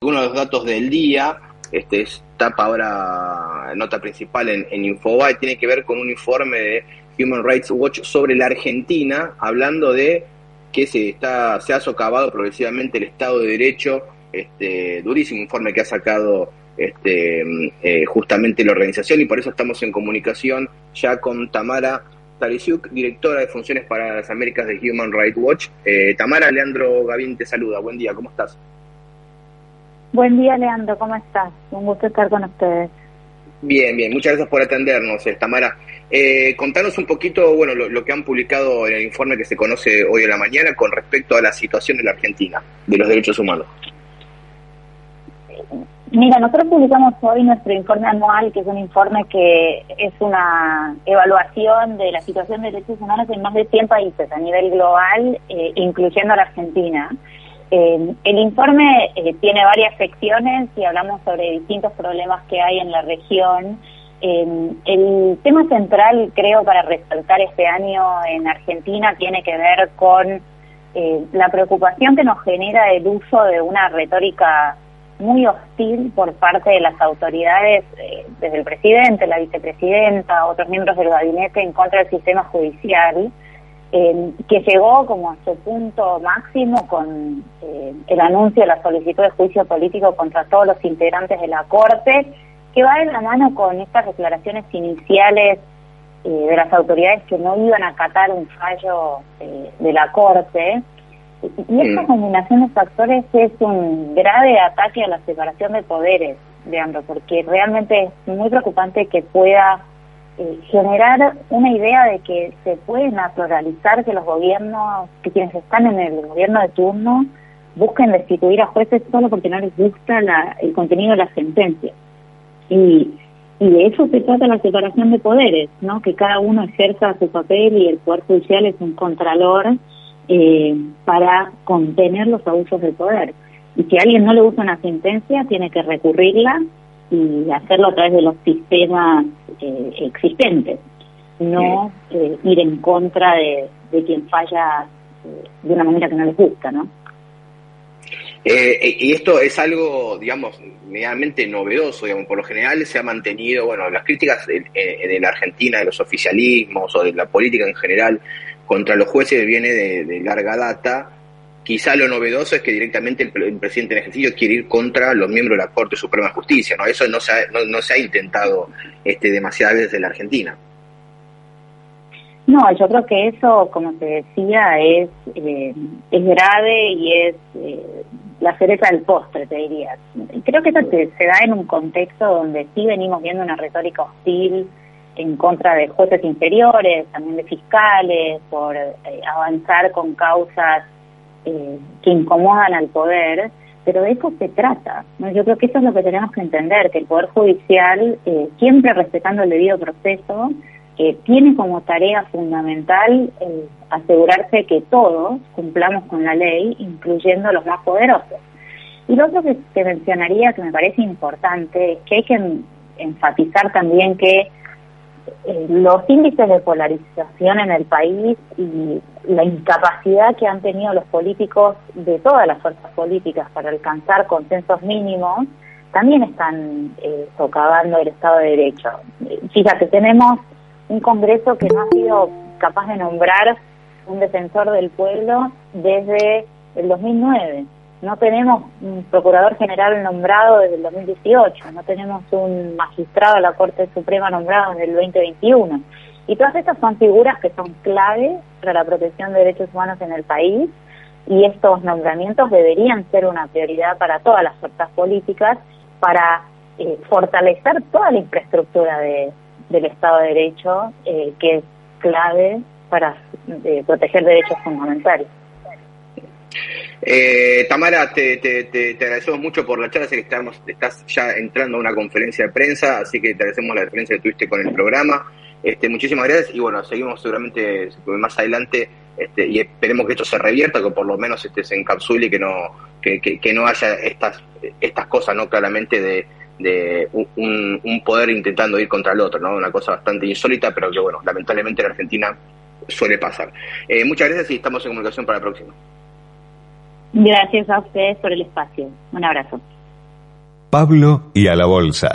Algunos de los datos del día este es tapa ahora, nota principal en, en Infobae, tiene que ver con un informe de Human Rights Watch sobre la Argentina, hablando de que se está se ha socavado progresivamente el Estado de Derecho, este durísimo informe que ha sacado este eh, justamente la organización y por eso estamos en comunicación ya con Tamara Tarisiuk, directora de Funciones para las Américas de Human Rights Watch. Eh, Tamara, Leandro Gavín te saluda. Buen día, ¿cómo estás? Buen día, Leandro, ¿cómo estás? Un gusto estar con ustedes. Bien, bien, muchas gracias por atendernos, eh, Tamara. Eh, contanos un poquito, bueno, lo, que han publicado en el informe que se conoce hoy en la mañana con respecto a la situación en la Argentina de los derechos humanos. Mira, nosotros publicamos hoy nuestro informe anual, que es un informe que es una evaluación de la situación de derechos humanos en más de 100 países a nivel global, eh, incluyendo a la Argentina. Eh, el informe eh, tiene varias secciones y hablamos sobre distintos problemas que hay en la región. Eh, el tema central, creo, para resaltar este año en Argentina tiene que ver con la preocupación que nos genera el uso de una retórica muy hostil por parte de las autoridades, desde el presidente, la vicepresidenta, otros miembros del gabinete en contra del sistema judicial que llegó como a su punto máximo con eh, el anuncio de la solicitud de juicio político contra todos los integrantes de la Corte, que va de la mano con estas declaraciones iniciales eh, de las autoridades que no iban a acatar un fallo eh, de la Corte. Y esta combinación de factores es un grave ataque a la separación de poderes, Leandro, porque realmente es muy preocupante que pueda eh, generar una idea de que se puede naturalizar que los gobiernos, que quienes están en el gobierno de turno, busquen destituir a jueces solo porque no les gusta el contenido de la sentencia. Y, y de eso se trata la separación de poderes, ¿no? Que cada uno ejerza su papel y el Poder Judicial es un contralor eh, para contener los abusos de poder. Y si a alguien no le gusta una sentencia, tiene que recurrirla y hacerlo a través de los sistemas eh, existentes, no eh, ir en contra de, quien falla eh, de una manera que no les gusta, ¿no? y esto es algo, digamos, medianamente novedoso, digamos, por lo general se ha mantenido, bueno, las críticas de, de, la Argentina, de los oficialismos o de la política en general contra los jueces viene de larga data, Quizá lo novedoso es que directamente el, presidente en ejercicio quiere ir contra los miembros de la Corte Suprema de Justicia, ¿no? Eso no se ha, no, se ha intentado este, demasiadas veces en la Argentina. No, yo creo que eso, como te decía, es, eh, es grave y es eh, la cereza del postre, te diría. Creo que eso se da en un contexto donde sí venimos viendo una retórica hostil en contra de jueces inferiores, también de fiscales, por eh, avanzar con causas eh, que incomodan al poder, pero de eso se trata. ¿no? Yo creo que eso es lo que tenemos que entender, que el Poder Judicial, eh, siempre respetando el debido proceso, eh, tiene como tarea fundamental asegurarse que todos cumplamos con la ley, incluyendo los más poderosos. Y lo otro que, que mencionaría, que me parece importante, es que hay que enfatizar también que eh, los índices de polarización en el país y la incapacidad que han tenido los políticos de todas las fuerzas políticas para alcanzar consensos mínimos también están eh, socavando el Estado de Derecho. Fíjate, tenemos un Congreso que no ha sido capaz de nombrar un defensor del pueblo desde el 2009 no tenemos un procurador general nombrado desde el 2018, no tenemos un magistrado de la Corte Suprema nombrado desde el 2021. Y todas estas son figuras que son clave para la protección de derechos humanos en el país y estos nombramientos deberían ser una prioridad para todas las fuerzas políticas para eh, fortalecer toda la infraestructura de, del Estado de Derecho eh, que es clave para eh, proteger derechos fundamentales. Eh, Tamara, te, agradecemos mucho por la charla, sé que estamos, estás ya entrando a una conferencia de prensa, así que te agradecemos la diferencia que tuviste con el programa. Este, muchísimas gracias y bueno, seguimos seguramente más adelante este, y esperemos que esto se revierta, que por lo menos este, se encapsule y que no, que, no haya estas, estas cosas, ¿no? Claramente de, de un, poder intentando ir contra el otro, ¿no? Una cosa bastante insólita, pero que bueno, lamentablemente en Argentina suele pasar. Eh, muchas gracias y estamos en comunicación para la próxima. Gracias a ustedes por el espacio. Un abrazo. Pablo y a la bolsa.